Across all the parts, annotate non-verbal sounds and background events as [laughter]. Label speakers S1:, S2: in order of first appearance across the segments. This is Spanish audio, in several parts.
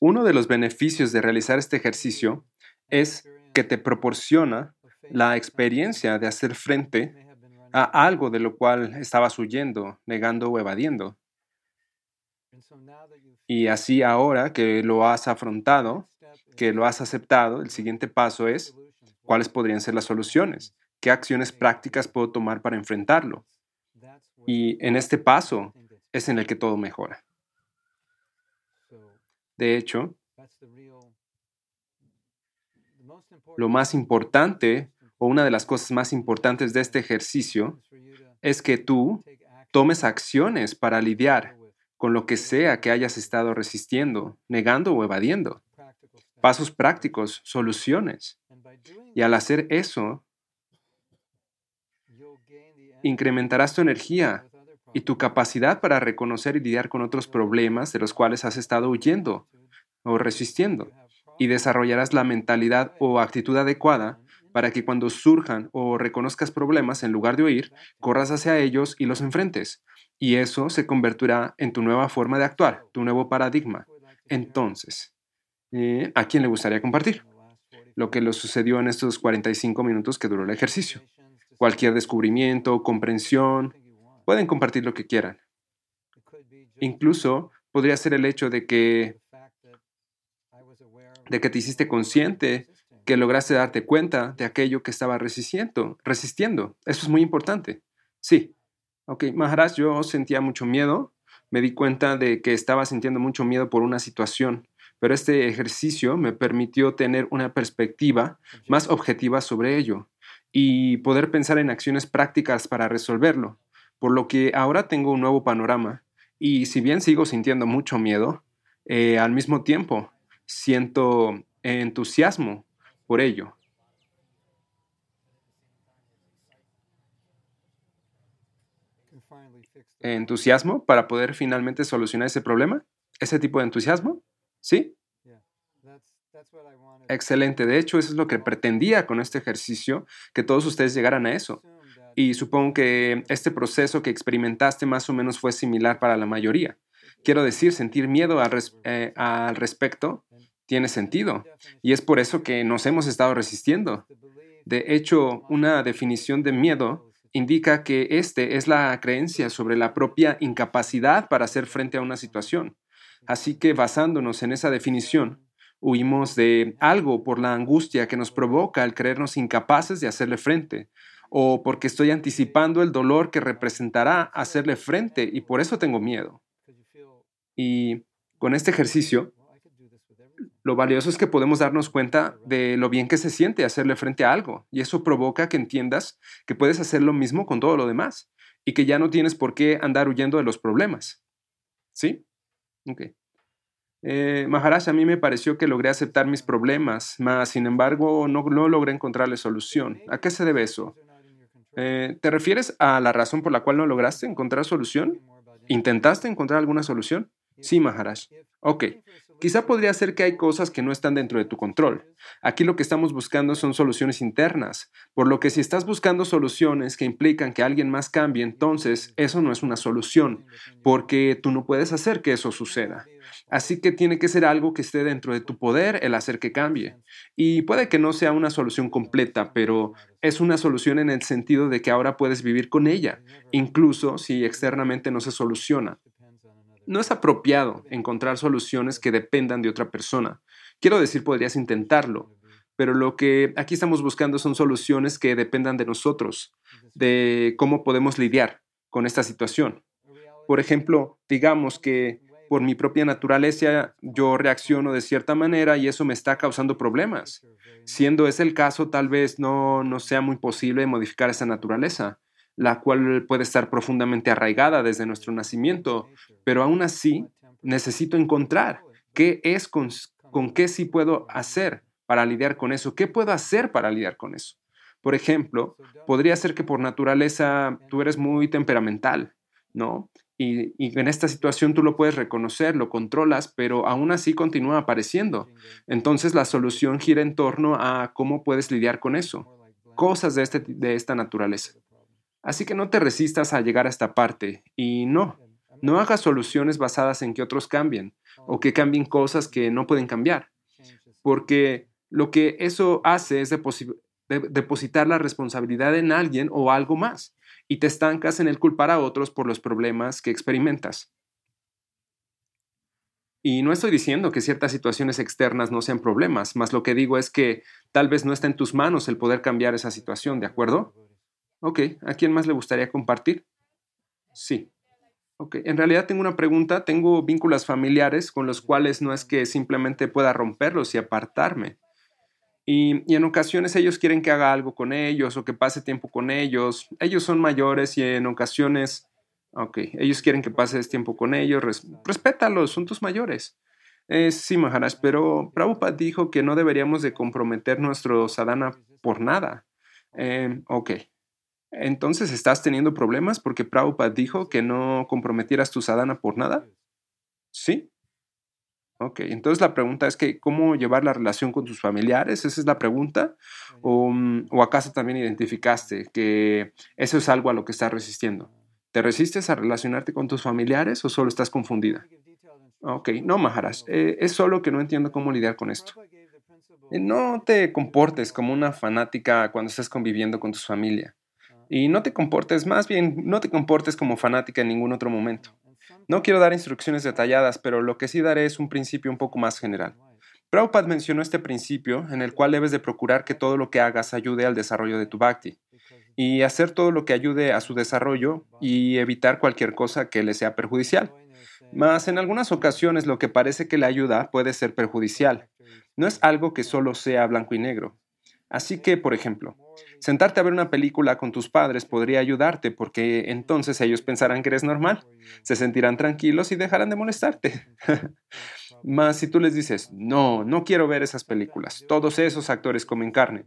S1: Uno de los beneficios de realizar este ejercicio es que te proporciona la experiencia de hacer frente a algo de lo cual estabas huyendo, negando o evadiendo. Y así ahora que lo has afrontado, que lo has aceptado, el siguiente paso es cuáles podrían ser las soluciones, qué acciones prácticas puedo tomar para enfrentarlo. Y en este paso es en el que todo mejora. De hecho, lo más importante o una de las cosas más importantes de este ejercicio es que tú tomes acciones para lidiar con lo que sea que hayas estado resistiendo, negando o evadiendo. Pasos prácticos, soluciones. Y al hacer eso, incrementarás tu energía y tu capacidad para reconocer y lidiar con otros problemas de los cuales has estado huyendo o resistiendo. Y desarrollarás la mentalidad o actitud adecuada para que cuando surjan o reconozcas problemas, en lugar de huir, corras hacia ellos y los enfrentes, y eso se convertirá en tu nueva forma de actuar, tu nuevo paradigma. Entonces, eh, ¿a quién le gustaría compartir? Lo que le sucedió en estos 45 minutos que duró el ejercicio. Cualquier descubrimiento, comprensión, pueden compartir lo que quieran. Incluso podría ser el hecho de que de que te hiciste consciente, que lograste darte cuenta de aquello que estaba resistiendo, resistiendo. Eso es muy importante. Sí, Ok, Maharaj, yo sentía mucho miedo. Me di cuenta de que estaba sintiendo mucho miedo por una situación, pero este ejercicio me permitió tener una perspectiva más objetiva sobre ello y poder pensar en acciones prácticas para resolverlo, por lo que ahora tengo un nuevo panorama y si bien sigo sintiendo mucho miedo, eh, al mismo tiempo siento entusiasmo por ello. entusiasmo para poder finalmente solucionar ese problema? ¿Ese tipo de entusiasmo? ¿Sí? Excelente. De hecho, eso es lo que pretendía con este ejercicio, que todos ustedes llegaran a eso. Y supongo que este proceso que experimentaste más o menos fue similar para la mayoría. Quiero decir, sentir miedo al, eh, al respecto tiene sentido. Y es por eso que nos hemos estado resistiendo. De hecho, una definición de miedo indica que este es la creencia sobre la propia incapacidad para hacer frente a una situación. Así que basándonos en esa definición, huimos de algo por la angustia que nos provoca el creernos incapaces de hacerle frente, o porque estoy anticipando el dolor que representará hacerle frente y por eso tengo miedo. Y con este ejercicio, lo valioso es que podemos darnos cuenta de lo bien que se siente hacerle frente a algo y eso provoca que entiendas que puedes hacer lo mismo con todo lo demás y que ya no tienes por qué andar huyendo de los problemas. ¿Sí? Ok. Eh, Maharaj, a mí me pareció que logré aceptar mis problemas, mas sin embargo no, no logré encontrarle solución. ¿A qué se debe eso? Eh, ¿Te refieres a la razón por la cual no lograste encontrar solución? ¿Intentaste encontrar alguna solución? Sí, Maharaj. Ok. Quizá podría ser que hay cosas que no están dentro de tu control. Aquí lo que estamos buscando son soluciones internas, por lo que si estás buscando soluciones que implican que alguien más cambie, entonces eso no es una solución, porque tú no puedes hacer que eso suceda. Así que tiene que ser algo que esté dentro de tu poder el hacer que cambie. Y puede que no sea una solución completa, pero es una solución en el sentido de que ahora puedes vivir con ella, incluso si externamente no se soluciona. No es apropiado encontrar soluciones que dependan de otra persona. Quiero decir, podrías intentarlo, pero lo que aquí estamos buscando son soluciones que dependan de nosotros, de cómo podemos lidiar con esta situación. Por ejemplo, digamos que por mi propia naturaleza yo reacciono de cierta manera y eso me está causando problemas. Siendo ese el caso, tal vez no, no sea muy posible modificar esa naturaleza la cual puede estar profundamente arraigada desde nuestro nacimiento, pero aún así necesito encontrar qué es con, qué sí puedo hacer para lidiar con eso, qué puedo hacer para lidiar con eso. Por ejemplo, podría ser que por naturaleza tú eres muy temperamental, ¿no? Y, y, en esta situación tú lo puedes reconocer, lo controlas, pero aún así continúa apareciendo. Entonces la solución gira en torno a cómo puedes lidiar con eso, cosas de, este, de esta naturaleza. Así que no te resistas a llegar a esta parte y no, no hagas soluciones basadas en que otros cambien o que cambien cosas que no pueden cambiar, porque lo que eso hace es depositar la responsabilidad en alguien o algo más y te estancas en el culpar a otros por los problemas que experimentas. Y no estoy diciendo que ciertas situaciones externas no sean problemas, más lo que digo es que tal vez no está en tus manos el poder cambiar esa situación, ¿de acuerdo? Ok, ¿a quién más le gustaría compartir? Sí. Ok, en realidad tengo una pregunta, tengo vínculos familiares con los cuales no es que simplemente pueda romperlos y apartarme. Y, en ocasiones ellos quieren que haga algo con ellos o que pase tiempo con ellos. Ellos son mayores y en ocasiones Ok, ellos quieren que pases tiempo con ellos, respétalos, son tus mayores. Eh, sí, Maharaj, pero Prabhupada dijo que no deberíamos de comprometer nuestro sadhana por nada. Eh, ok, entonces estás teniendo problemas porque Prabhupada dijo que no comprometieras tu sadhana por nada. ¿Sí? Ok, entonces la pregunta es que, ¿cómo llevar la relación con tus familiares? ¿Esa es la pregunta? ¿O, mm, o acaso también identificaste que eso es algo a lo que estás resistiendo? ¿Te resistes a relacionarte con tus familiares o solo estás confundida? Ok, no, Maharaj, eh, es solo que no entiendo cómo lidiar con esto. Eh, no te comportes como una fanática cuando estés conviviendo con tu familia. Y no te comportes, más bien, no te comportes como fanática en ningún otro momento. No quiero dar instrucciones detalladas, pero lo que sí daré es un principio un poco más general. Prabhupada mencionó este principio en el cual debes de procurar que todo lo que hagas ayude al desarrollo de tu bhakti y hacer todo lo que ayude a su desarrollo y evitar cualquier cosa que le sea perjudicial. Mas en algunas ocasiones lo que parece que le ayuda puede ser perjudicial. No es algo que solo sea blanco y negro. Así que, por ejemplo, sentarte a ver una película con tus padres podría ayudarte porque entonces ellos pensarán que eres normal, se sentirán tranquilos y dejarán de molestarte. [laughs] Mas si tú les dices, no, no quiero ver esas películas, todos esos actores comen carne,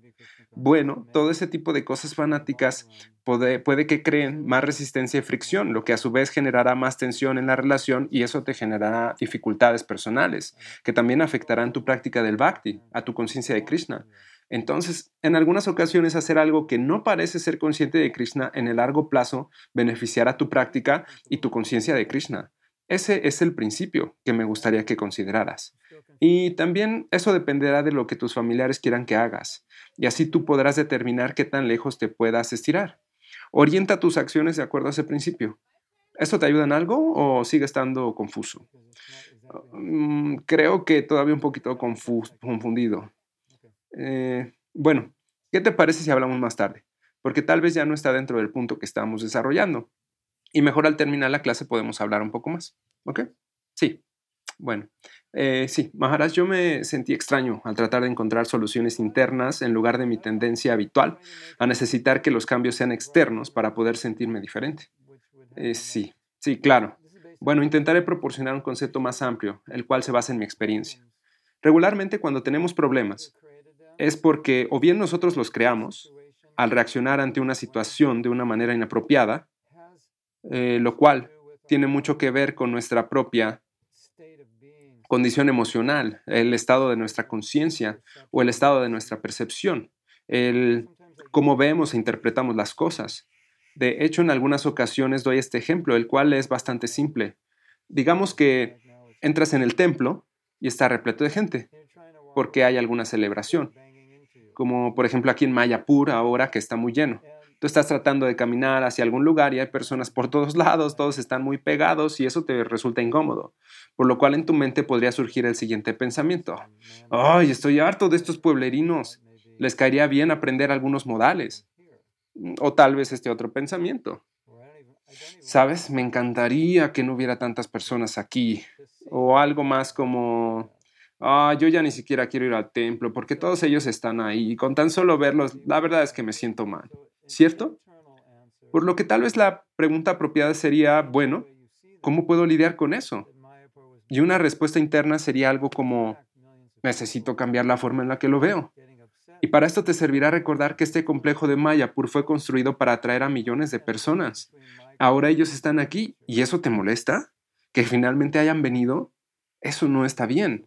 S1: bueno, todo ese tipo de cosas fanáticas puede, puede, que creen más resistencia y fricción, lo que a su vez generará más tensión en la relación y eso te generará dificultades personales, que también afectarán tu práctica del bhakti, a tu conciencia de Krishna. Entonces, en algunas ocasiones hacer algo que no parece ser consciente de Krishna en el largo plazo beneficiará tu práctica y tu conciencia de Krishna. Ese es el principio que me gustaría que consideraras. Y también eso dependerá de lo que tus familiares quieran que hagas, y así tú podrás determinar qué tan lejos te puedas estirar. Orienta tus acciones de acuerdo a ese principio. ¿Esto te ayuda en algo o sigue estando confuso? Mm, creo que todavía un poquito confundido. Eh, bueno, ¿qué te parece si hablamos más tarde? Porque tal vez ya no está dentro del punto que estamos desarrollando. Y mejor al terminar la clase podemos hablar un poco más. ¿Ok? Sí. Bueno, eh, sí, Maharaj, yo me sentí extraño al tratar de encontrar soluciones internas en lugar de mi tendencia habitual a necesitar que los cambios sean externos para poder sentirme diferente. Eh, sí, sí, claro. Bueno, intentaré proporcionar un concepto más amplio, el cual se basa en mi experiencia. Regularmente cuando tenemos problemas, es porque o bien nosotros los creamos al reaccionar ante una situación de una manera inapropiada, eh, lo cual tiene mucho que ver con nuestra propia condición emocional, el estado de nuestra conciencia o el estado de nuestra percepción, el cómo vemos e interpretamos las cosas. De hecho, en algunas ocasiones doy este ejemplo, el cual es bastante simple. Digamos que entras en el templo y está repleto de gente, porque hay alguna celebración, como por ejemplo aquí en Mayapur ahora que está muy lleno. Tú estás tratando de caminar hacia algún lugar y hay personas por todos lados, todos están muy pegados y eso te resulta incómodo, por lo cual en tu mente podría surgir el siguiente pensamiento. ¡Ay, estoy harto de estos pueblerinos! Les caería bien aprender algunos modales. O tal vez este otro pensamiento. Sabes, me encantaría que no hubiera tantas personas aquí. O algo más como, ah, yo ya ni siquiera quiero ir al templo porque todos ellos están ahí y con tan solo verlos, la verdad es que me siento mal. ¿cierto? Por lo que tal vez la pregunta apropiada sería, bueno, ¿cómo puedo lidiar con eso? Y una respuesta interna sería algo como, necesito cambiar la forma en la que lo veo. Y para esto te servirá recordar que este complejo de Mayapur fue construido para atraer a millones de personas. Ahora ellos están aquí y eso te molesta? ¿Que finalmente hayan venido? Eso no está bien.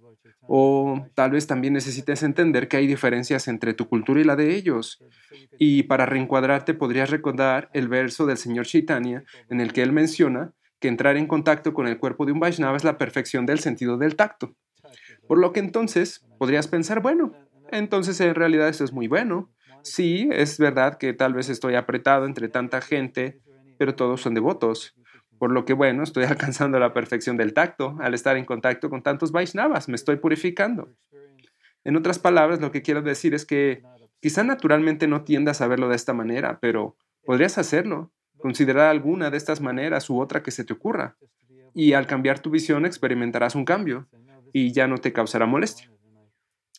S1: O tal vez también necesites entender que hay diferencias entre tu cultura y la de ellos. Y para reencuadrarte podrías recordar el verso del señor Chaitanya en el que él menciona que entrar en contacto con el cuerpo de un Vaishnava es la perfección del sentido del tacto. Por lo que entonces podrías pensar, bueno, entonces en realidad esto es muy bueno. Sí, es verdad que tal vez estoy apretado entre tanta gente, pero todos son devotos. Por lo que, bueno, estoy [laughs] alcanzando la perfección del tacto al estar en contacto con tantos Vaishnavas, me estoy purificando. En otras palabras, lo que quiero decir es que quizá naturalmente no tiendas a verlo de esta manera, pero podrías hacerlo Considerar alguna de estas maneras u otra que se te ocurra. Y al cambiar tu visión experimentarás un cambio y ya no te causará molestia.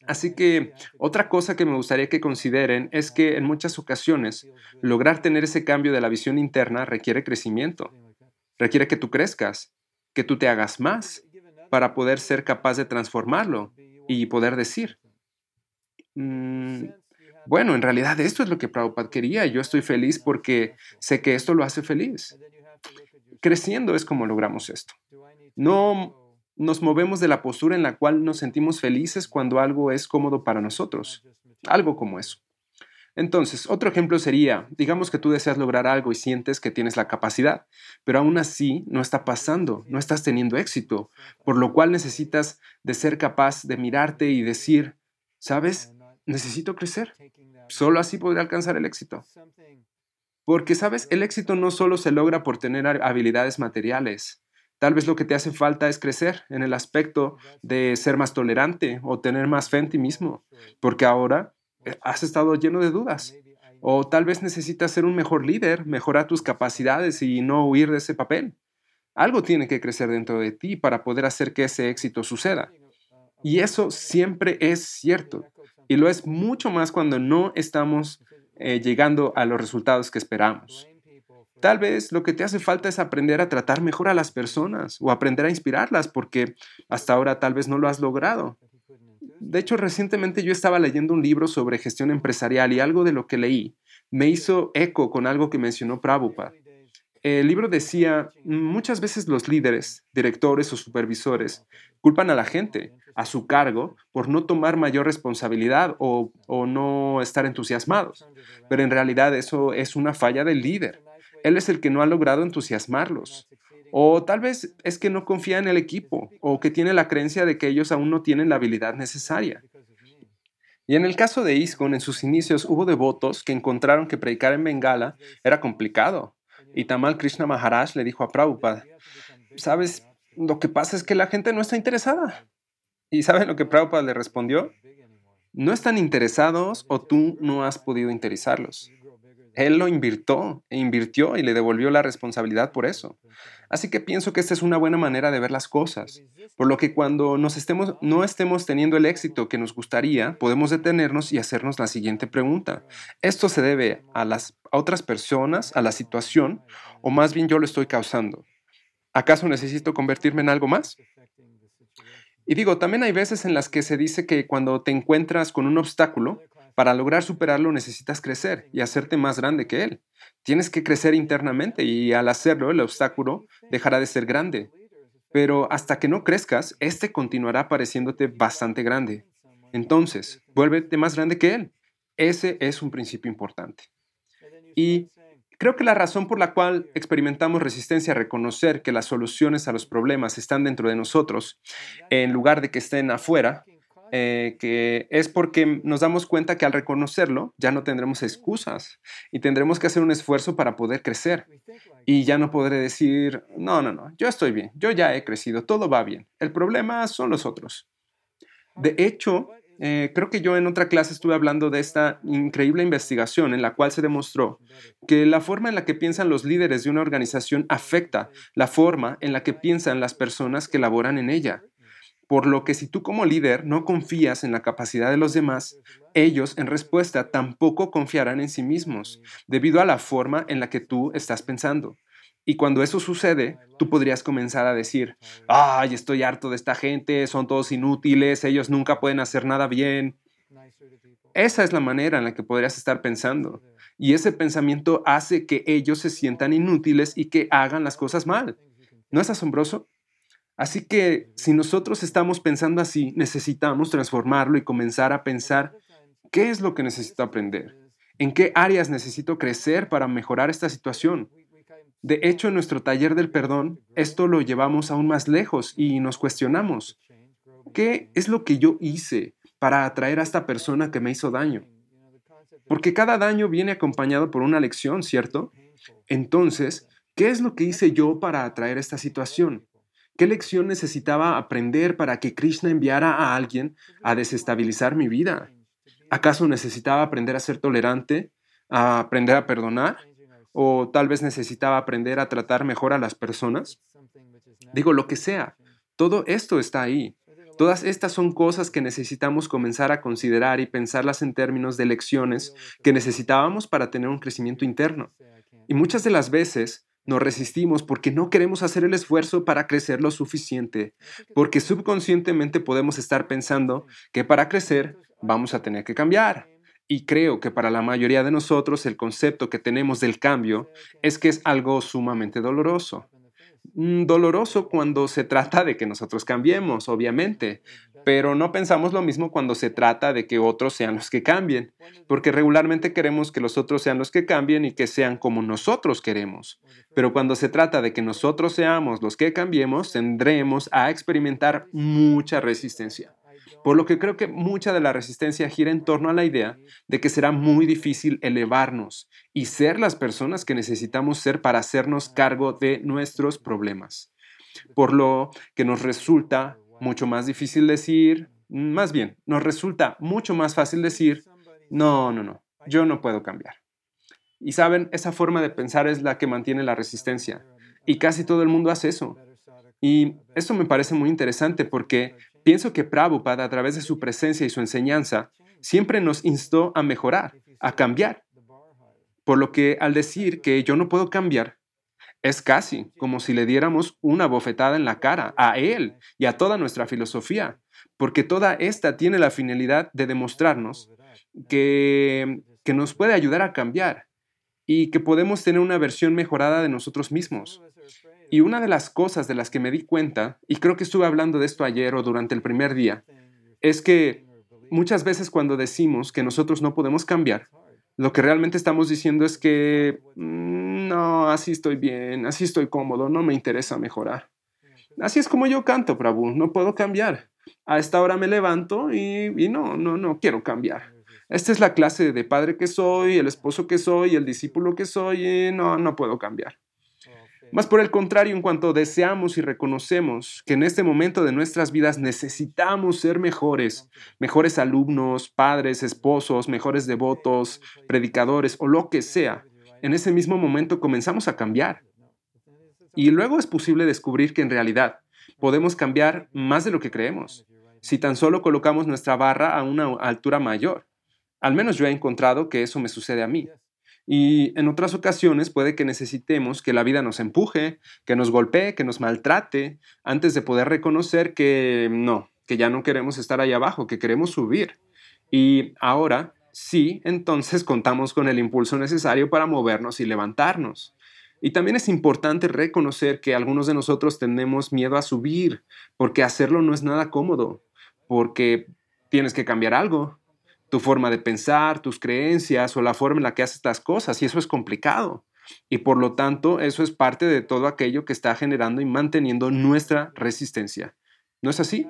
S1: Así que otra cosa que me gustaría que consideren es que en muchas ocasiones lograr tener ese cambio de la visión interna requiere crecimiento. Requiere que tú crezcas, que tú te hagas más para poder ser capaz de transformarlo y poder decir, mm, bueno, en realidad esto es lo que Prabhupada quería yo estoy feliz porque sé que esto lo hace feliz. Creciendo es como logramos esto. No nos movemos de la postura en la cual nos sentimos felices cuando algo es cómodo para nosotros. Algo como eso. Entonces, otro ejemplo sería, digamos que tú deseas lograr algo y sientes que tienes la capacidad, pero aún así no está pasando, no estás teniendo éxito, por lo cual necesitas de ser capaz de mirarte y decir, ¿sabes? necesito crecer. Solo así podré alcanzar el éxito. Porque, sabes, el éxito no solo se logra por tener habilidades materiales. Tal vez lo que te hace falta es crecer en el aspecto de ser más tolerante o tener más fe en ti mismo, porque ahora has estado lleno de dudas. O tal vez necesitas ser un mejor líder, mejorar tus capacidades y no huir de ese papel. Algo tiene que crecer dentro de ti para poder hacer que ese éxito suceda. Y eso siempre es cierto. Y lo es mucho más cuando no estamos eh, llegando a los resultados que esperamos. Tal vez lo que te hace falta es aprender a tratar mejor a las personas o aprender a inspirarlas porque hasta ahora tal vez no lo has logrado. De hecho, recientemente yo estaba leyendo un libro sobre gestión empresarial y algo de lo que leí me hizo eco con algo que mencionó Prabhupada. El libro decía, muchas veces los líderes, directores o supervisores culpan a la gente a su cargo por no tomar mayor responsabilidad o, no estar entusiasmados. Pero en realidad eso es una falla del líder. Él es el que no ha logrado entusiasmarlos. O tal vez es que no confía en el equipo o que tiene la creencia de que ellos aún no tienen la habilidad necesaria. Y en el caso de ISKCON, en sus inicios hubo devotos que encontraron que predicar en Bengala era complicado. Y Tamal Krishna Maharaj le dijo a Prabhupada, sabes, lo que pasa es que la gente no está interesada. ¿Y saben lo que Prabhupada le respondió? No están interesados o tú no has podido interesarlos. Él lo invirtió e invirtió y le devolvió la responsabilidad por eso. Así que pienso que esta es una buena manera de ver las cosas. Por lo que cuando nos estemos, no estemos teniendo el éxito que nos gustaría, podemos detenernos y hacernos la siguiente pregunta. ¿Esto se debe a las a otras personas, a la situación, o más bien yo lo estoy causando? ¿Acaso necesito convertirme en algo más? Y digo, también hay veces en las que se dice que cuando te encuentras con un obstáculo, para lograr superarlo necesitas crecer y hacerte más grande que él. Tienes que crecer internamente y al hacerlo el obstáculo dejará de ser grande. Pero hasta que no crezcas, este continuará pareciéndote bastante grande. Entonces, vuélvete más grande que él. Ese es un principio importante. Y Creo que la razón por la cual experimentamos resistencia a reconocer que las soluciones a los problemas están dentro de nosotros, en lugar de que estén afuera, eh, que es porque nos damos cuenta que al reconocerlo ya no tendremos excusas y tendremos que hacer un esfuerzo para poder crecer. Y ya no podré decir, no, no, no, yo estoy bien, yo ya he crecido, todo va bien. El problema son los otros. De hecho, eh, creo que yo en otra clase estuve hablando de esta increíble investigación en la cual se demostró que la forma en la que piensan los líderes de una organización afecta la forma en la que piensan las personas que laboran en ella. Por lo que si tú como líder no confías en la capacidad de los demás, ellos en respuesta tampoco confiarán en sí mismos, debido a la forma en la que tú estás pensando. Y cuando eso sucede, tú podrías comenzar a decir, ay, estoy harto de esta gente, son todos inútiles, ellos nunca pueden hacer nada bien. Esa es la manera en la que podrías estar pensando. Y ese pensamiento hace que ellos se sientan inútiles y que hagan las cosas mal. ¿No es asombroso? Así que si nosotros estamos pensando así, necesitamos transformarlo y comenzar a pensar qué es lo que necesito aprender, en qué áreas necesito crecer para mejorar esta situación. De hecho, en nuestro taller del perdón, esto lo llevamos aún más lejos y nos cuestionamos, ¿qué es lo que yo hice para atraer a esta persona que me hizo daño? Porque cada daño viene acompañado por una lección, ¿cierto? Entonces, ¿qué es lo que hice yo para atraer esta situación? ¿Qué lección necesitaba aprender para que Krishna enviara a alguien a desestabilizar mi vida? ¿Acaso necesitaba aprender a ser tolerante, a aprender a perdonar? ¿O tal vez necesitaba aprender a tratar mejor a las personas? Digo, lo que sea, todo esto está ahí. Todas estas son cosas que necesitamos comenzar a considerar y pensarlas en términos de lecciones que necesitábamos para tener un crecimiento interno. Y muchas de las veces nos resistimos porque no queremos hacer el esfuerzo para crecer lo suficiente, porque subconscientemente podemos estar pensando que para crecer vamos a tener que cambiar. Y creo que para la mayoría de nosotros el concepto que tenemos del cambio es que es algo sumamente doloroso. Mm, doloroso cuando se trata de que nosotros cambiemos, obviamente, pero no pensamos lo mismo cuando se trata de que otros sean los que cambien, porque regularmente queremos que los otros sean los que cambien y que sean como nosotros queremos. Pero cuando se trata de que nosotros seamos los que cambiemos, tendremos a experimentar mucha resistencia. Por lo que creo que mucha de la resistencia gira en torno a la idea de que será muy difícil elevarnos y ser las personas que necesitamos ser para hacernos cargo de nuestros problemas. Por lo que nos resulta mucho más difícil decir, más bien, nos resulta mucho más fácil decir, no, no, no, yo no puedo cambiar. Y saben, esa forma de pensar es la que mantiene la resistencia. Y casi todo el mundo hace eso. Y eso me parece muy interesante porque pienso que Prabhupada, a través de su presencia y su enseñanza, siempre nos instó a mejorar, a cambiar. Por lo que al decir que yo no puedo cambiar, es casi como si le diéramos una bofetada en la cara a él y a toda nuestra filosofía, porque toda esta tiene la finalidad de demostrarnos que, que nos puede ayudar a cambiar y que podemos tener una versión mejorada de nosotros mismos. Y una de las cosas de las que me di cuenta, y creo que estuve hablando de esto ayer o durante el primer día, es que muchas veces cuando decimos que nosotros no podemos cambiar, lo que realmente estamos diciendo es que mm, no, así estoy bien, así estoy cómodo, no me interesa mejorar. Así es como yo canto, Prabhu, no puedo cambiar. A esta hora me levanto y, no, no, no quiero cambiar. Esta es la clase de padre que soy, el esposo que soy, el discípulo que soy y no, no puedo cambiar. Más por el contrario, en cuanto deseamos y reconocemos que en este momento de nuestras vidas necesitamos ser mejores, mejores alumnos, padres, esposos, mejores devotos, predicadores o lo que sea, en ese mismo momento comenzamos a cambiar. Y luego es posible descubrir que en realidad podemos cambiar más de lo que creemos, si tan solo colocamos nuestra barra a una altura mayor. Al menos yo he encontrado que eso me sucede a mí. Y en otras ocasiones puede que necesitemos que la vida nos empuje, que nos golpee, que nos maltrate, antes de poder reconocer que no, que ya no queremos estar ahí abajo, que queremos subir. Y ahora sí, entonces contamos con el impulso necesario para movernos y levantarnos. Y también es importante reconocer que algunos de nosotros tenemos miedo a subir, porque hacerlo no es nada cómodo, porque tienes que cambiar algo, tu forma de pensar, tus creencias o la forma en la que haces las cosas, y eso es complicado. Y por lo tanto, eso es parte de todo aquello que está generando y manteniendo nuestra resistencia. ¿No es así?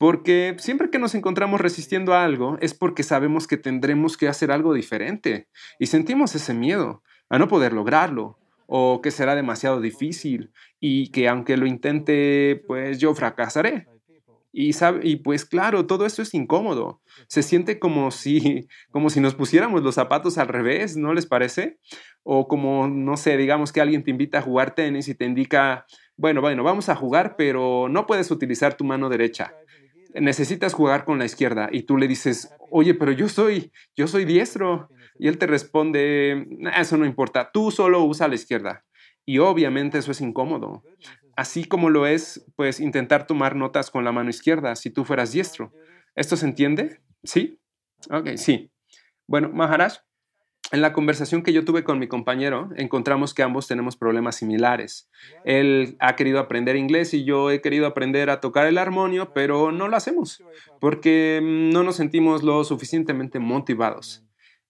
S1: Porque siempre que nos encontramos resistiendo a algo es porque sabemos que tendremos que hacer algo diferente y sentimos ese miedo a no poder lograrlo o que será demasiado difícil y que aunque lo intente, pues yo fracasaré. Y, sabe, y pues claro, todo esto es incómodo. Se siente como si, como si nos pusiéramos los zapatos al revés, ¿no les parece? O como, no sé, digamos que alguien te invita a jugar tenis y te indica, bueno, bueno, vamos a jugar, pero no puedes utilizar tu mano derecha. Necesitas jugar con la izquierda y tú le dices, oye, pero yo soy, yo soy diestro. Y él te responde, eso no importa, tú solo usa la izquierda. Y obviamente eso es incómodo así como lo es, pues, intentar tomar notas con la mano izquierda si tú fueras diestro. ¿Esto se entiende? ¿Sí? Ok, sí. Bueno, Maharaj, en la conversación que yo tuve con mi compañero, encontramos que ambos tenemos problemas similares. Él ha querido aprender inglés y yo he querido aprender a tocar el armonio, pero no lo hacemos porque mm, no nos sentimos lo suficientemente motivados.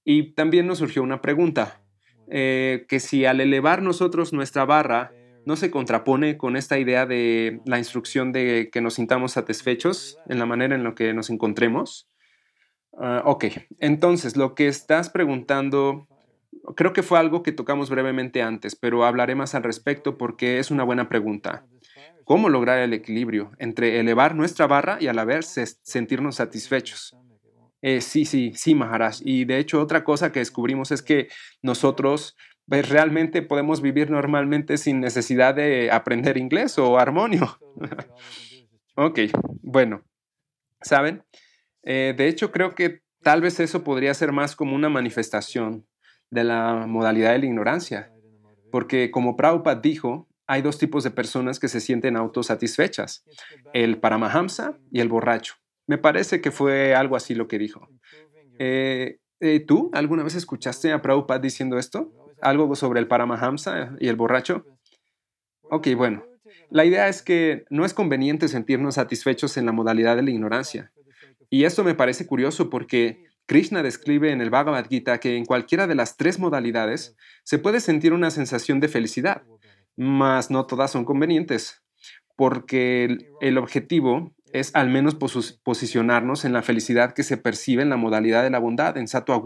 S1: Y también nos surgió una pregunta, eh, que si al elevar nosotros nuestra barra, no se contrapone con esta idea de la instrucción de que nos sintamos satisfechos en la manera en la que nos encontremos. Ah, ok, entonces lo que estás preguntando creo que fue algo que tocamos brevemente antes, pero hablaré más al respecto porque es una buena pregunta. ¿Cómo lograr el equilibrio entre elevar nuestra barra y a la vez sentirnos satisfechos? Eh, sí, sí, sí, Maharaj. Y de hecho otra cosa que descubrimos es que nosotros pues, realmente podemos vivir normalmente sin necesidad de aprender inglés o armonio. [laughs] ok, bueno, ¿saben? Eh, de hecho, creo que tal vez eso podría ser más como una manifestación de la modalidad de la ignorancia, porque como Prabhupada dijo, hay dos tipos de personas que se sienten autosatisfechas, el paramahamsa y el borracho. Me parece que fue algo así lo que dijo. Eh, eh, ¿Tú alguna vez escuchaste a Prabhupada diciendo esto? ¿Algo sobre el paramahamsa y el borracho? Ok, bueno. La idea es que no es conveniente sentirnos satisfechos en la modalidad de la ignorancia. Y esto me parece curioso porque Krishna describe en el Bhagavad Gita que en cualquiera de las tres modalidades se puede sentir una sensación de felicidad, mas no todas son convenientes, porque el, objetivo es al menos posicionarnos en la felicidad que se percibe en la modalidad de la bondad, en Sattva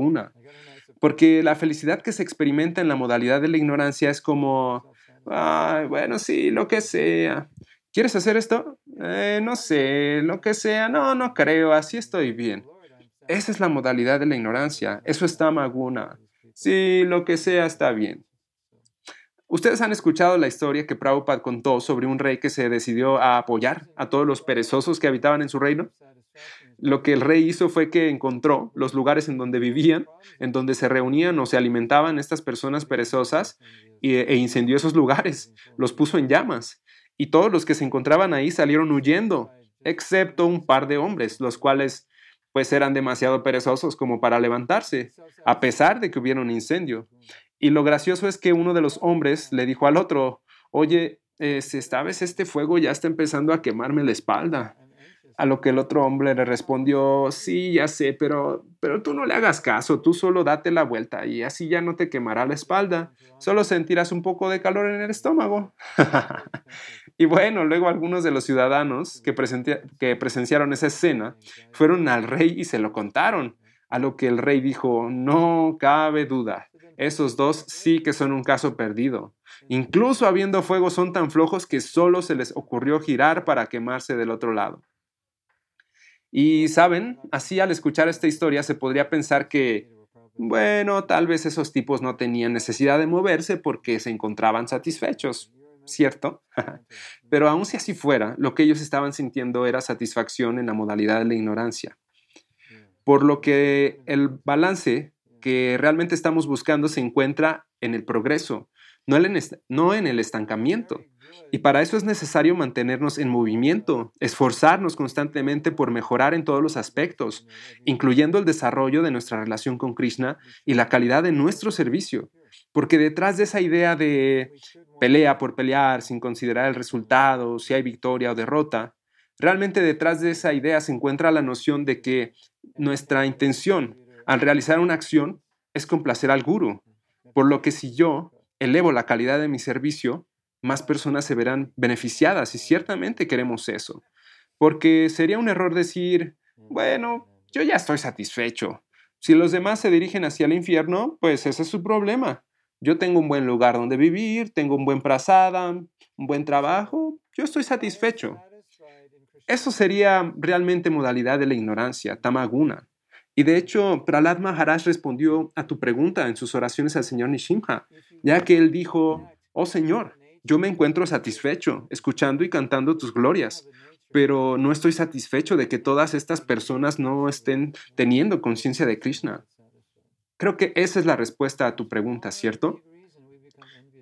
S1: Porque la felicidad que se experimenta en la modalidad de la ignorancia es como, bueno, sí, lo que sea. ¿Quieres hacer esto? Eh, no sé, lo que sea. No, no creo, así estoy bien. Esa es la modalidad de la ignorancia. Eso está maguna. Sí, lo que sea está bien. Ustedes han escuchado la historia que Prabhupada contó sobre un rey que se decidió a apoyar a todos los perezosos que habitaban en su reino. Lo que el rey hizo fue que encontró los lugares en donde vivían, en donde se reunían o se alimentaban estas personas perezosas e incendió esos lugares, los puso en llamas y todos los que se encontraban ahí salieron huyendo, excepto un par de hombres, los cuales pues eran demasiado perezosos como para levantarse, a pesar de que hubiera un incendio. Y lo gracioso es que uno de los hombres le dijo al otro, oye, eh, esta vez este fuego ya está empezando a quemarme la espalda. A lo que el otro hombre le respondió, sí, ya sé, pero, pero tú no le hagas caso, tú solo date la vuelta y así ya no te quemará la espalda, solo sentirás un poco de calor en el estómago. [laughs] y bueno, luego algunos de los ciudadanos que, que presenciaron esa escena fueron al rey y se lo contaron, a lo que el rey dijo, no cabe duda, esos dos sí que son un caso perdido. Incluso habiendo fuego son tan flojos que solo se les ocurrió girar para quemarse del otro lado. Y saben, así al escuchar esta historia se podría pensar que, bueno, tal vez esos tipos no tenían necesidad de moverse porque se encontraban satisfechos, ¿cierto? Pero aun si así fuera, lo que ellos estaban sintiendo era satisfacción en la modalidad de la ignorancia. Por lo que el balance que realmente estamos buscando se encuentra en el progreso, no en el estancamiento. Y para eso es necesario mantenernos en movimiento, esforzarnos constantemente por mejorar en todos los aspectos, incluyendo el desarrollo de nuestra relación con Krishna y la calidad de nuestro servicio. Porque detrás de esa idea de pelea por pelear sin considerar el resultado, si hay victoria o derrota, realmente detrás de esa idea se encuentra la noción de que nuestra intención al realizar una acción es complacer al guru. Por lo que si yo elevo la calidad de mi servicio, más personas se verán beneficiadas y ciertamente queremos eso. Porque sería un error decir, bueno, yo ya estoy satisfecho. Si los demás se dirigen hacia el infierno, pues ese es su problema. Yo tengo un buen lugar donde vivir, tengo un buen prasada, un buen trabajo, yo estoy satisfecho. Eso sería realmente modalidad de la ignorancia, tamaguna. Y de hecho, Prahlad Maharaj respondió a tu pregunta en sus oraciones al Señor Nishimha, ya que él dijo, oh Señor, yo me encuentro satisfecho escuchando y cantando tus glorias, pero no estoy satisfecho de que todas estas personas no estén teniendo conciencia de Krishna. Creo que esa es la respuesta a tu pregunta, ¿cierto?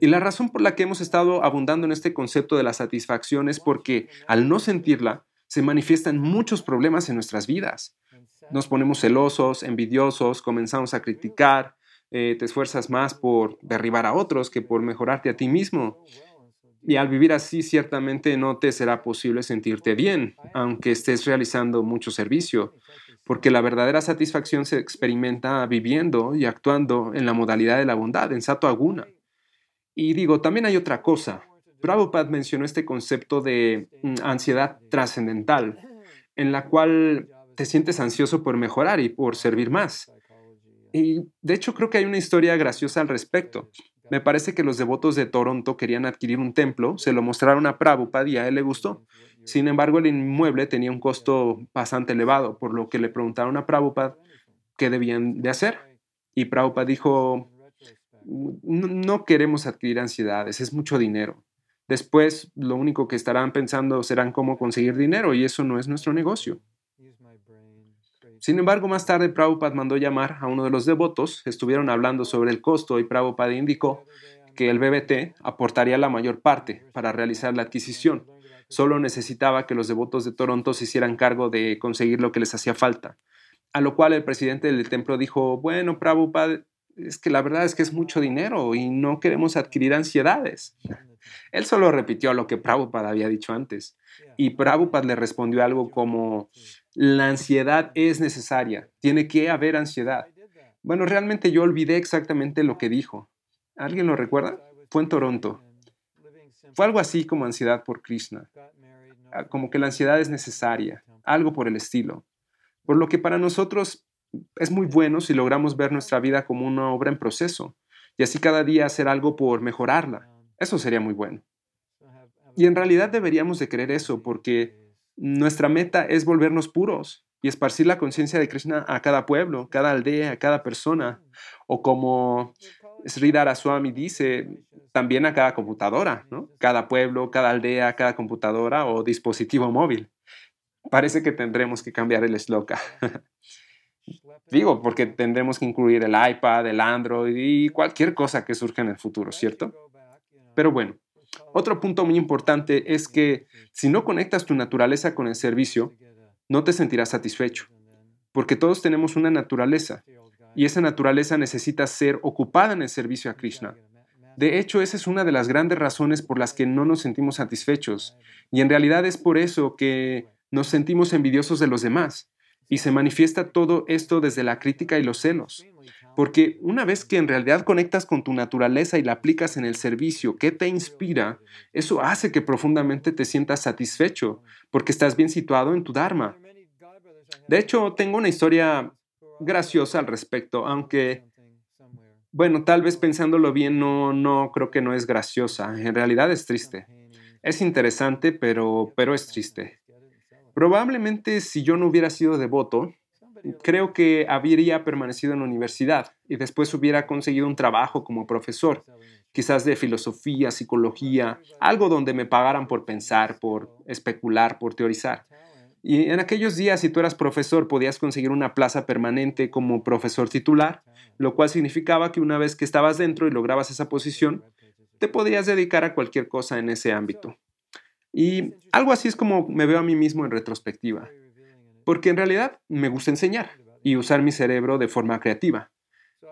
S1: Y la razón por la que hemos estado abundando en este concepto de la satisfacción es porque al no sentirla, se manifiestan muchos problemas en nuestras vidas. Nos ponemos celosos, envidiosos, comenzamos a criticar, eh, te esfuerzas más por derribar a otros que por mejorarte a ti mismo. Y al vivir así, ciertamente no te será posible sentirte bien, aunque estés realizando mucho servicio, porque la verdadera satisfacción se experimenta viviendo y actuando en la modalidad de la bondad, en Sato Aguna. Y digo, también hay otra cosa. Prabhupada mencionó este concepto de mm, ansiedad trascendental, en la cual te sientes ansioso por mejorar y por servir más. Y de hecho creo que hay una historia graciosa al respecto. Me parece que los devotos de Toronto querían adquirir un templo, se lo mostraron a Prabhupada y a él le gustó. Sin embargo, el inmueble tenía un costo bastante elevado, por lo que le preguntaron a Prabhupada qué debían de hacer. Y Prabhupada dijo, no queremos adquirir ansiedades, es mucho dinero. Después, lo único que estarán pensando serán cómo conseguir dinero y eso no es nuestro negocio. Sin embargo, más tarde Prabhupada mandó llamar a uno de los devotos, estuvieron hablando sobre el costo y Prabhupada indicó que el BBT aportaría la mayor parte para realizar la adquisición. Solo necesitaba que los devotos de Toronto se hicieran cargo de conseguir lo que les hacía falta. A lo cual el presidente del templo dijo, bueno, Prabhupada, es que la verdad es que es mucho dinero y no queremos adquirir ansiedades. Él solo repitió lo que Prabhupada había dicho antes. Y Prabhupada le respondió algo como, la ansiedad es necesaria, tiene que haber ansiedad. Bueno, realmente yo olvidé exactamente lo que dijo. ¿Alguien lo recuerda? Fue en Toronto. Fue algo así como ansiedad por Krishna, ah, como que la ansiedad es necesaria, algo por el estilo. Por lo que para nosotros es muy bueno si logramos ver nuestra vida como una obra en proceso y así cada día hacer algo por mejorarla. Eso sería muy bueno. Y en realidad deberíamos de creer eso porque nuestra meta es volvernos puros y esparcir la conciencia de Krishna a cada pueblo, cada aldea, a cada persona. O como Sri Swami dice, también a cada computadora, ¿no? Cada pueblo, cada aldea, cada computadora o dispositivo móvil. Parece que tendremos que cambiar el eslogan. [laughs] Digo, porque tendremos que incluir el iPad, el Android y cualquier cosa que surja en el futuro, ¿cierto? Pero bueno, otro punto muy importante es que si no conectas tu naturaleza con el servicio, no te sentirás satisfecho, porque todos tenemos una naturaleza y esa naturaleza necesita ser ocupada en el servicio a Krishna. De hecho, esa es una de las grandes razones por las que no nos sentimos satisfechos, y en realidad es por eso que nos sentimos envidiosos de los demás, y se manifiesta todo esto desde la crítica y los celos. Porque una vez que en realidad conectas con tu naturaleza y la aplicas en el servicio que te inspira, eso hace que profundamente te sientas satisfecho, porque estás bien situado en tu Dharma. De hecho, tengo una historia graciosa al respecto, aunque, bueno, tal vez pensándolo bien, no, no creo que no es graciosa. En realidad es triste. Es interesante, pero, pero es triste. Probablemente si yo no hubiera sido devoto, creo que habría permanecido en la universidad y después hubiera conseguido un trabajo como profesor, quizás de filosofía, psicología, algo donde me pagaran por pensar, por especular, por teorizar. Y en aquellos días, si tú eras profesor, podías conseguir una plaza permanente como profesor titular, lo cual significaba que una vez que estabas dentro y lograbas esa posición, te podías dedicar a cualquier cosa en ese ámbito. Y algo así es como me veo a mí mismo en retrospectiva porque en realidad me gusta enseñar y usar mi cerebro de forma creativa.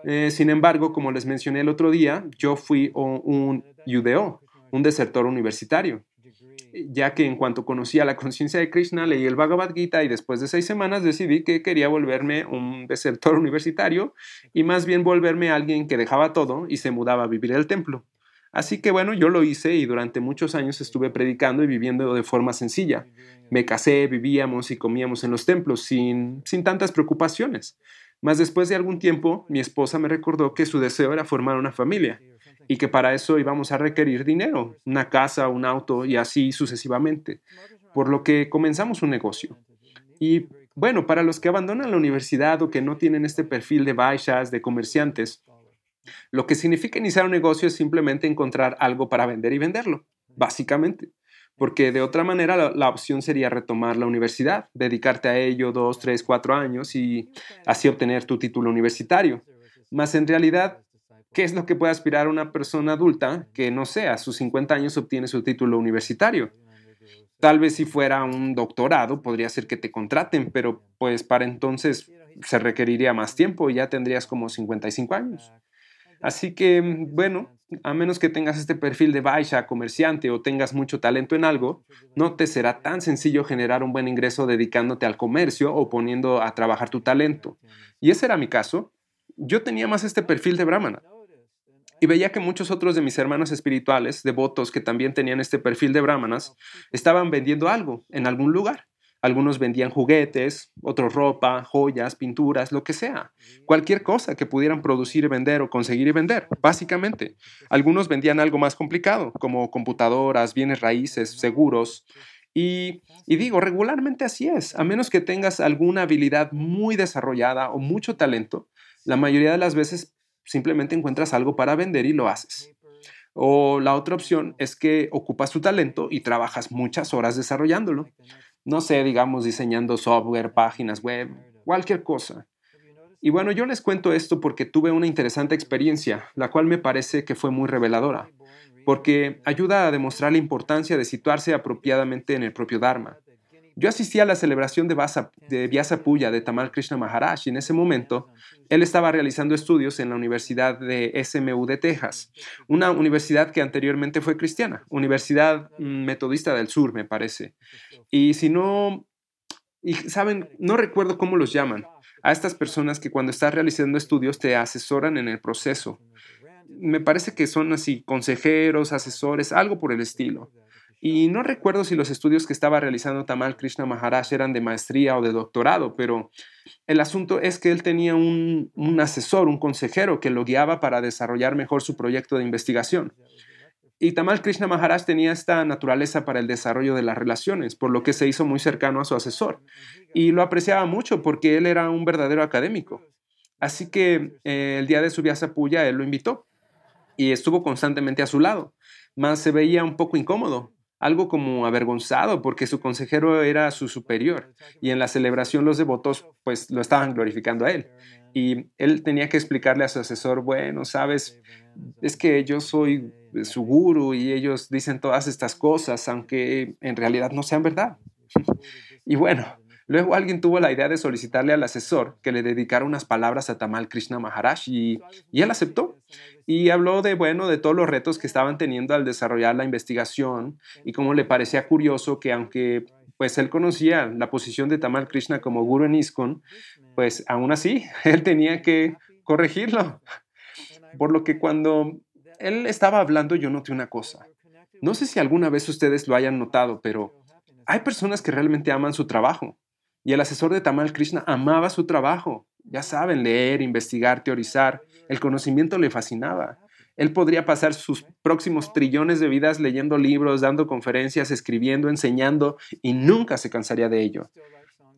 S1: Eh, sin embargo, como les mencioné el otro día, yo fui un UDO, un desertor universitario, ya que en cuanto conocí a la conciencia de Krishna, leí el Bhagavad Gita y después de seis semanas decidí que quería volverme un desertor [laughs] universitario y más bien volverme alguien que dejaba todo y se mudaba a vivir el templo. Así que bueno, yo lo hice y durante muchos años estuve predicando y viviendo de forma sencilla. Me casé, vivíamos y comíamos en los templos sin, sin tantas preocupaciones. Mas después de algún tiempo, mi esposa me recordó que su deseo era formar una familia y que para eso íbamos a requerir dinero, una casa, un auto y así sucesivamente, por lo que comenzamos un negocio. Y bueno, para los que abandonan la universidad o que no tienen este perfil de baixas, de comerciantes, lo que significa iniciar un negocio es simplemente encontrar algo para vender y venderlo, básicamente. Porque de otra manera la, opción sería retomar la universidad, dedicarte a ello dos, tres, cuatro años y así obtener tu título universitario. Mas en realidad, ¿qué es lo que puede aspirar una persona adulta que, no sé, a sus 50 años obtiene su título universitario? Tal vez si fuera un doctorado podría ser que te contraten, pero pues para entonces se requeriría más tiempo y ya tendrías como 55 años. Así que, bueno, a menos que tengas este perfil de baixa, comerciante o tengas mucho talento en algo, no te será tan sencillo generar un buen ingreso dedicándote al comercio o poniendo a trabajar tu talento. Y ese era mi caso. Yo tenía más este perfil de brahmana. Y veía que muchos otros de mis hermanos espirituales, devotos que también tenían este perfil de brahmanas, estaban vendiendo algo en algún lugar. Algunos vendían juguetes, otros ropa, joyas, pinturas, lo que sea. Cualquier cosa que pudieran producir y vender o conseguir y vender, básicamente. Algunos vendían algo más complicado, como computadoras, bienes raíces, seguros. Y, y, digo, regularmente así es. A menos que tengas alguna habilidad muy desarrollada o mucho talento, la mayoría de las veces simplemente encuentras algo para vender y lo haces. O la otra opción es que ocupas tu talento y trabajas muchas horas desarrollándolo no sé, digamos, diseñando software, páginas web, cualquier cosa. Y bueno, yo les cuento esto porque tuve una interesante experiencia, la cual me parece que fue muy reveladora, porque ayuda a demostrar la importancia de situarse apropiadamente en el propio Dharma. Yo asistí a la celebración de, Vasa, de Vyasa Puya de Tamal Krishna Maharaj y en ese momento él estaba realizando estudios en la Universidad de SMU de Texas, una universidad que anteriormente fue cristiana, Universidad mm, Metodista del Sur, me parece. Y si no, y saben, no recuerdo cómo los llaman, a estas personas que cuando estás realizando estudios te asesoran en el proceso. Me parece que son así, consejeros, asesores, algo por el estilo. Y no recuerdo si los estudios que estaba realizando Tamal Krishna Maharaj eran de maestría o de doctorado, pero el asunto es que él tenía un, asesor, un consejero que lo guiaba para desarrollar mejor su proyecto de investigación. Y Tamal Krishna Maharaj tenía esta naturaleza para el desarrollo de las relaciones, por lo que se hizo muy cercano a su asesor. Y lo apreciaba mucho porque él era un verdadero académico. Así que eh, el día de su viaje a Puya, él lo invitó y estuvo constantemente a su lado, más se veía un poco incómodo, algo como avergonzado porque su consejero era su superior y en la celebración los devotos pues lo estaban glorificando a él. Y él tenía que explicarle a su asesor, bueno, sabes, es que yo soy su guru y ellos dicen todas estas cosas, aunque en realidad no sean verdad. [laughs] y bueno, luego alguien tuvo la idea de solicitarle al asesor que le dedicara unas palabras a Tamal Krishna Maharaj y, él aceptó y habló de, bueno, de todos los retos que estaban teniendo al desarrollar la investigación y cómo le parecía curioso que aunque pues él conocía la posición de Tamal Krishna como guru en ISKCON, pues aún así [laughs] él tenía que corregirlo. Por lo que cuando él estaba hablando yo noté una cosa. No sé si alguna vez ustedes lo hayan notado, pero hay personas que realmente aman su trabajo. Y el asesor de Tamal Krishna amaba su trabajo. Ya saben, leer, investigar, teorizar. El conocimiento le fascinaba. Él podría pasar sus próximos trillones de vidas leyendo libros, dando conferencias, escribiendo, enseñando y nunca se cansaría de ello.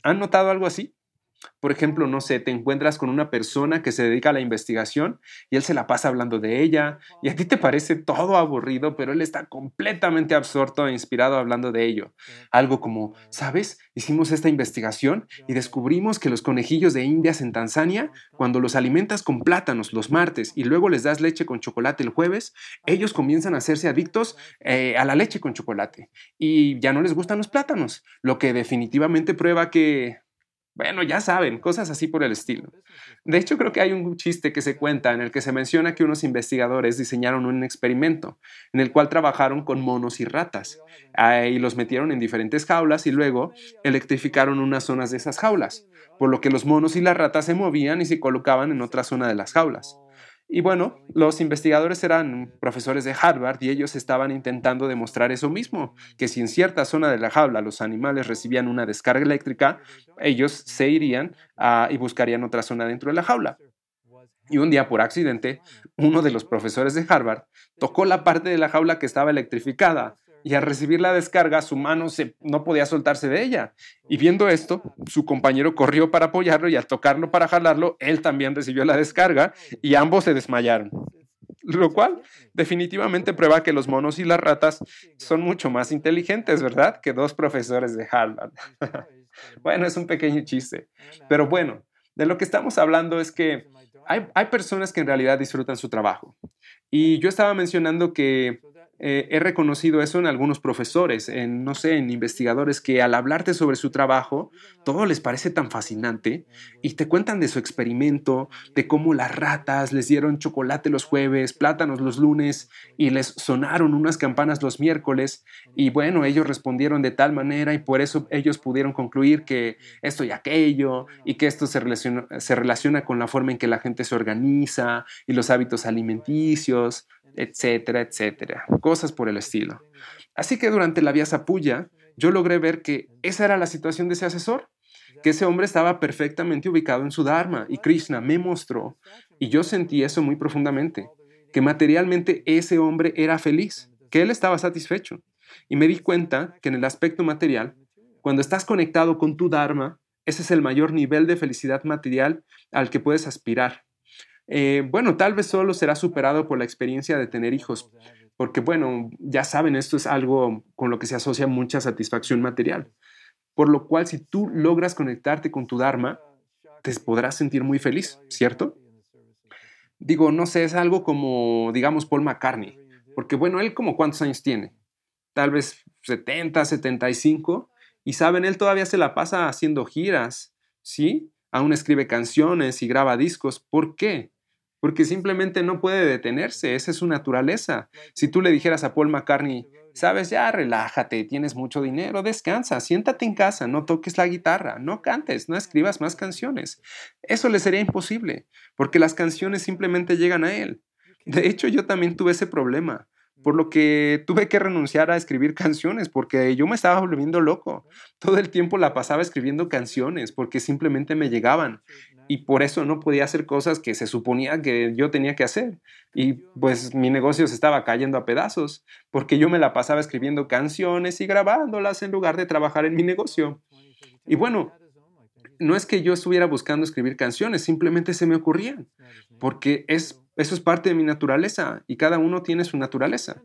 S1: ¿Han notado algo así? Por ejemplo, no sé, te encuentras con una persona que se dedica a la investigación y él se la pasa hablando de ella y a ti te parece todo aburrido, pero él está completamente absorto e inspirado hablando de ello. Algo como, ¿sabes? Hicimos esta investigación y descubrimos que los conejillos de indias en Tanzania, cuando los alimentas con plátanos los martes y luego les das leche con chocolate el jueves, ellos comienzan a hacerse adictos eh, a la leche con chocolate y ya no les gustan los plátanos, lo que definitivamente prueba que bueno, ya saben, cosas así por el estilo. De hecho, creo que hay un chiste que se cuenta en el que se menciona que unos investigadores diseñaron un experimento en el cual trabajaron con monos y ratas y los metieron en diferentes jaulas y luego electrificaron unas zonas de esas jaulas, por lo que los monos y las ratas se movían y se colocaban en otra zona de las jaulas. Y bueno, los investigadores eran profesores de Harvard y ellos estaban intentando demostrar eso mismo, que si en cierta zona de la jaula los animales recibían una descarga eléctrica, ellos se irían y buscarían otra zona dentro de la jaula. Y un día, por accidente, uno de los profesores de Harvard tocó la parte de la jaula que estaba electrificada y al recibir la descarga su mano no podía soltarse de ella. Y viendo esto, su compañero corrió para apoyarlo y al tocarlo para jalarlo, él también recibió la descarga y ambos se desmayaron. Lo cual definitivamente prueba que los monos y las ratas son mucho más inteligentes, ¿verdad? Que dos profesores de Harvard. [laughs] bueno, es un pequeño chiste. Pero bueno, de lo que estamos hablando es que hay, hay personas que en realidad disfrutan su trabajo. Y yo estaba mencionando que Eh, he reconocido eso en algunos profesores, en, no sé, en investigadores que al hablarte sobre su trabajo, todo les parece tan fascinante y te cuentan de su experimento, de cómo las ratas les dieron chocolate los jueves, plátanos los lunes y les sonaron unas campanas los miércoles y bueno, ellos respondieron de tal manera y por eso ellos pudieron concluir que esto y aquello y que esto se relaciona, se relaciona con la forma en que la gente se organiza y los hábitos alimenticios etcétera, etcétera, cosas por el estilo. Así que durante la vía Sapuya, yo logré ver que esa era la situación de ese asesor, que ese hombre estaba perfectamente ubicado en su Dharma y Krishna me mostró, y yo sentí eso muy profundamente, que materialmente ese hombre era feliz, que él estaba satisfecho. Y me di cuenta que en el aspecto material, cuando estás conectado con tu Dharma, ese es el mayor nivel de felicidad material al que puedes aspirar. Eh, bueno, tal vez solo será superado por la experiencia de tener hijos, porque bueno, ya saben, esto es algo con lo que se asocia mucha satisfacción material. Por lo cual, si tú logras conectarte con tu Dharma, te podrás sentir muy feliz, ¿cierto? Digo, no sé, es algo como, digamos, Paul McCartney, porque bueno, él como cuántos años tiene, tal vez 70, 75, y saben, él todavía se la pasa haciendo giras, ¿sí? Aún escribe canciones y graba discos. ¿Por qué? porque simplemente no puede detenerse, esa es su naturaleza. Si tú le dijeras a Paul McCartney, sabes, ya relájate, tienes mucho dinero, descansa, siéntate en casa, no toques la guitarra, no cantes, no escribas más canciones. Eso le sería imposible, porque las canciones simplemente llegan a él. De hecho, yo también tuve ese problema, por lo que tuve que renunciar a escribir [laughs] canciones, porque yo me estaba volviendo loco. Todo el tiempo la pasaba escribiendo canciones, porque simplemente me llegaban y por eso no podía hacer cosas que se suponía que yo tenía que hacer. Y pues mi negocio se estaba cayendo a pedazos, porque yo me la pasaba escribiendo canciones y grabándolas en lugar de trabajar en mi negocio. Y bueno, no es que yo estuviera buscando escribir canciones, simplemente se me ocurrían, porque es, eso es parte de mi naturaleza y cada uno tiene su naturaleza.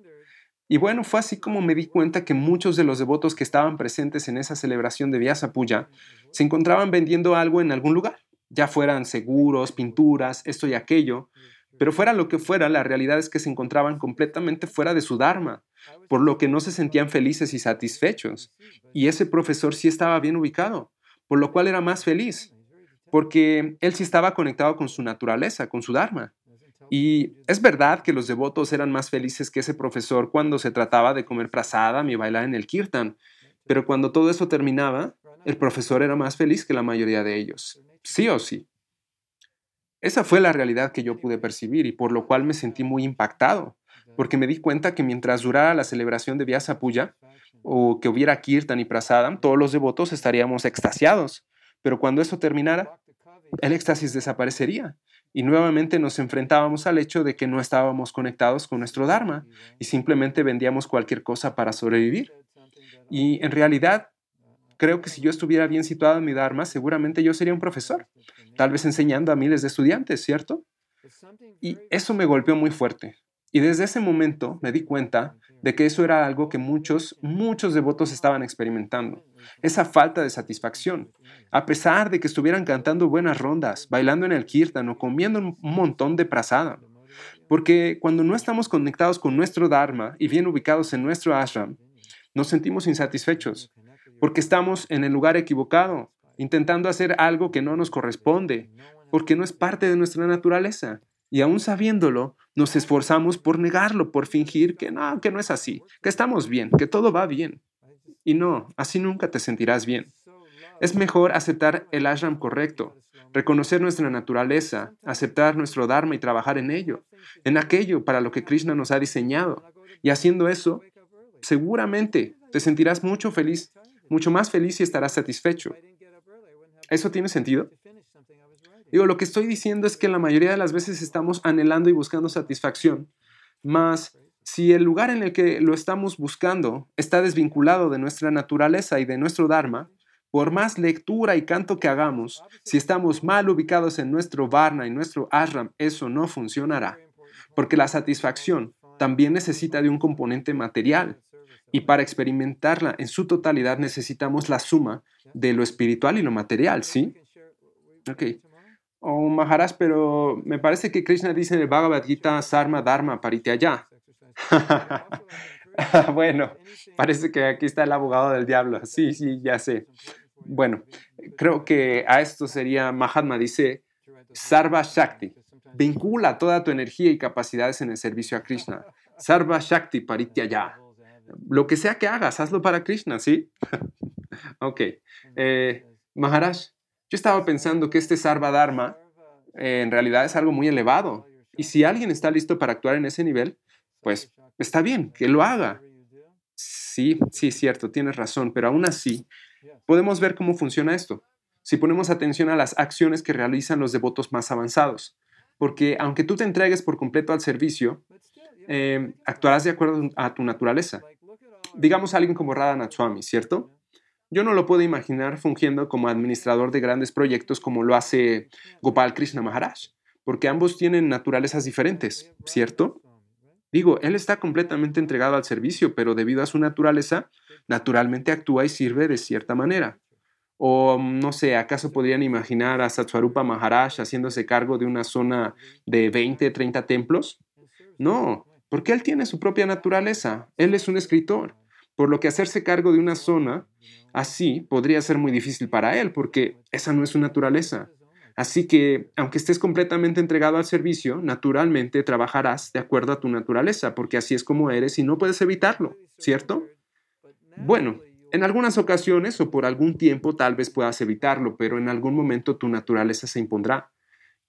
S1: Y bueno, fue así como me di cuenta que muchos de los devotos que estaban presentes en esa celebración de Vyasa Puya se encontraban vendiendo algo en algún lugar ya fueran seguros, pinturas, esto y aquello, pero fuera lo que fuera, la realidad es que se encontraban completamente fuera de su Dharma, por lo que no se sentían felices y satisfechos. Y ese profesor sí estaba bien ubicado, por lo cual era más feliz, porque él sí estaba conectado con su naturaleza, con su Dharma. Y es verdad que los devotos eran más felices que ese profesor cuando se trataba de comer prasada y bailar en el kirtan, pero cuando todo eso terminaba, el profesor era más feliz que la mayoría de ellos sí o sí. Esa fue la realidad que yo pude percibir y por lo cual me sentí muy impactado, porque me di cuenta que mientras durara la celebración de Vyasa Puya, o que hubiera Kirtan y Prasadam, todos los devotos estaríamos extasiados, pero cuando eso terminara, el éxtasis desaparecería y nuevamente nos enfrentábamos al hecho de que no estábamos conectados con nuestro Dharma y simplemente vendíamos cualquier cosa para sobrevivir. Y en realidad creo que si yo estuviera bien situado en mi Dharma, seguramente yo sería un profesor, tal vez enseñando a miles de estudiantes, ¿cierto? Y eso me golpeó muy fuerte. Y desde ese momento me di cuenta de que eso era algo que muchos, muchos devotos estaban experimentando. Esa falta de satisfacción. A pesar de que estuvieran cantando buenas rondas, bailando en el kirtan o comiendo un montón de prasada. Porque cuando no estamos conectados con nuestro Dharma y bien ubicados en nuestro ashram, nos sentimos insatisfechos porque estamos en el lugar equivocado, intentando hacer algo que no nos corresponde, porque no es parte de nuestra naturaleza. Y aún sabiéndolo, nos esforzamos por negarlo, por fingir que no, que no es así, que estamos bien, que todo va bien. Y no, así nunca te sentirás bien. Es mejor aceptar el ashram correcto, reconocer nuestra naturaleza, aceptar nuestro dharma y trabajar en ello, en aquello para lo que Krishna nos ha diseñado. Y haciendo eso, seguramente te sentirás mucho feliz mucho más feliz y estarás satisfecho. ¿Eso tiene sentido? Digo, lo que estoy diciendo es que la mayoría de las veces estamos anhelando y buscando satisfacción, más si el lugar en el que lo estamos buscando está desvinculado de nuestra naturaleza y de nuestro Dharma, por más lectura y canto que hagamos, si estamos mal ubicados en nuestro Varna y nuestro Ashram, eso no funcionará, porque la satisfacción también necesita de un componente material. Y para experimentarla en su totalidad necesitamos la suma de lo espiritual y lo material, ¿sí? Ok. Oh, Maharaj, pero me parece que Krishna dice en el Bhagavad Gita Sarma Dharma Parityaya. [laughs] bueno, parece que aquí está el abogado del diablo. Sí, sí, ya sé. Bueno, creo que a esto sería Mahatma dice Sarva Shakti. Vincula toda tu energía y capacidades en el servicio a Krishna. Sarva Shakti Parityaya. Lo que sea que hagas, hazlo para Krishna, ¿sí? [laughs] ok. Eh, Maharaj, yo estaba pensando que este Sarva Dharma en realidad es algo muy elevado. Y si alguien está listo para actuar en ese nivel, pues está bien, que lo haga. Sí, sí, cierto, tienes razón, pero aún así podemos ver cómo funciona esto. Si ponemos atención a las acciones que realizan los devotos más avanzados, porque aunque tú te entregues por completo al servicio, eh, actuarás de acuerdo a tu naturaleza. Digamos alguien como Radha Natswami, ¿cierto? Yo no lo puedo imaginar fungiendo como administrador de grandes proyectos como lo hace Gopal Krishna Maharaj, porque ambos tienen naturalezas diferentes, ¿cierto? Digo, él está completamente entregado al servicio, pero debido a su naturaleza, naturalmente actúa y sirve de cierta manera. O no sé, ¿acaso podrían imaginar a Satswarupa Maharaj haciéndose cargo de una zona de 20, 30 templos? No, porque él tiene su propia naturaleza. Él es un escritor. Por lo que hacerse cargo de una zona así podría ser muy difícil para él, porque esa no es su naturaleza. Así que, aunque estés completamente entregado al servicio, naturalmente trabajarás de acuerdo a tu naturaleza, porque así es como eres y no puedes evitarlo, ¿cierto? Bueno, en algunas ocasiones o por algún tiempo tal vez puedas evitarlo, pero en algún momento tu naturaleza se impondrá.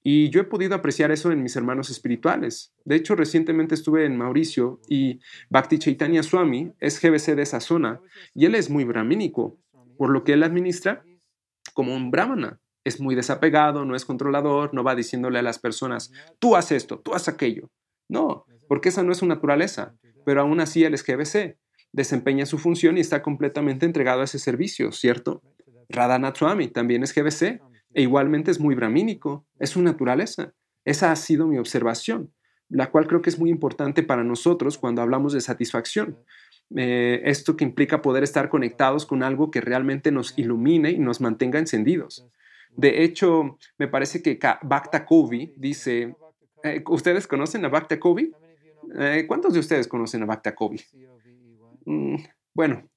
S1: Y yo he podido apreciar eso en mis hermanos espirituales. De hecho, recientemente estuve en Mauricio y Bhakti Chaitanya Swami es GBC de esa zona y él es muy brahmínico, por lo que él administra como un brahmana. Es muy desapegado, no es controlador, no va diciéndole a las personas, tú haz esto, tú haz aquello. No, porque esa no es su naturaleza, pero aún así él es GBC, desempeña su función y está completamente entregado a ese servicio, ¿cierto? Radha Swami también es GBC, e igualmente es muy bramínico, es su naturaleza. Esa ha sido mi observación, la cual creo que es muy importante para nosotros cuando hablamos de satisfacción. Eh, esto que implica poder estar conectados con algo que realmente nos ilumine y nos mantenga encendidos. De hecho, me parece que Bhakta Kovi dice, eh, ¿ustedes conocen a Bhakta Kovi? Eh, ¿Cuántos de ustedes conocen a Bhakta Kovi? Mm, bueno,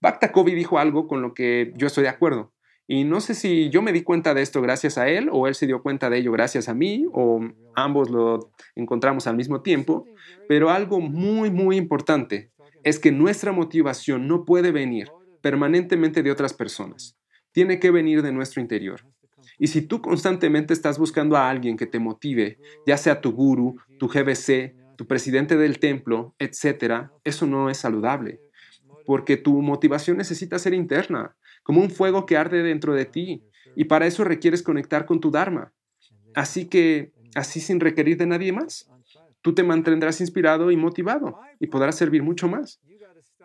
S1: Bhakta Kovi dijo algo con lo que yo estoy de acuerdo. Y no sé si yo me di cuenta de esto gracias a él o él se dio cuenta de ello gracias a mí o ambos lo encontramos al mismo tiempo, pero algo muy, muy importante es que nuestra motivación no puede venir permanentemente de otras personas, tiene que venir de nuestro interior. Y si tú constantemente estás buscando a alguien que te motive, ya sea tu guru, tu GBC, tu presidente del templo, etc., eso no es saludable, porque tu motivación necesita ser interna como un fuego que arde dentro de ti, y para eso requieres conectar con tu Dharma. Así que, así sin requerir de nadie más, tú te mantendrás inspirado y motivado y podrás servir mucho más.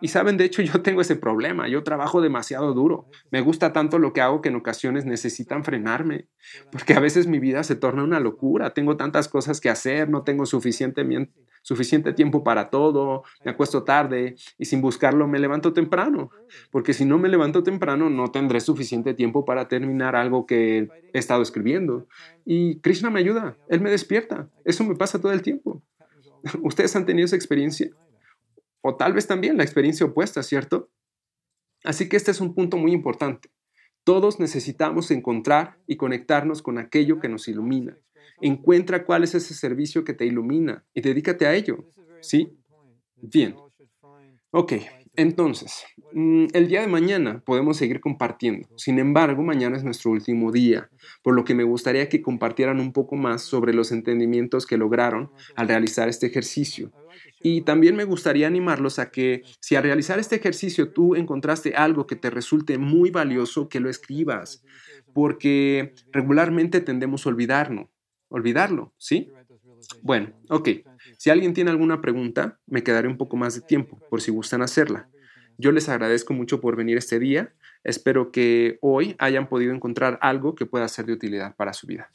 S1: Y saben, de hecho [laughs] yo tengo ese problema, yo trabajo demasiado duro, me gusta tanto lo que hago que en ocasiones necesitan frenarme, porque a veces mi vida se torna una locura, tengo tantas cosas que hacer, no tengo suficiente, suficiente tiempo para todo, me acuesto tarde y sin buscarlo me levanto temprano, porque si no me levanto temprano no tendré suficiente tiempo para terminar algo que he estado escribiendo. Y Krishna me ayuda, Él me despierta, eso me pasa todo el tiempo. [laughs] ¿Ustedes han tenido esa experiencia? O tal vez también la experiencia opuesta, ¿cierto? Así que este es un punto muy importante. Todos necesitamos encontrar y conectarnos con aquello que nos ilumina. Encuentra cuál es ese servicio que te ilumina y dedícate a ello. ¿Sí? Bien. Ok, entonces, mm, el día de mañana podemos seguir compartiendo. Sin embargo, mañana es nuestro último día, por lo que me gustaría que compartieran un poco más sobre los entendimientos que lograron al realizar este ejercicio y también me gustaría animarlos a que si al realizar este ejercicio tú encontraste algo que te resulte muy valioso, que lo escribas, porque regularmente tendemos a olvidarlo, olvidarlo, ¿sí? Bueno, ok. Si alguien tiene alguna pregunta, me quedaré un poco más de tiempo, por si gustan hacerla. Yo les agradezco mucho por venir este día. Espero que hoy hayan podido encontrar algo que pueda ser de utilidad para su vida.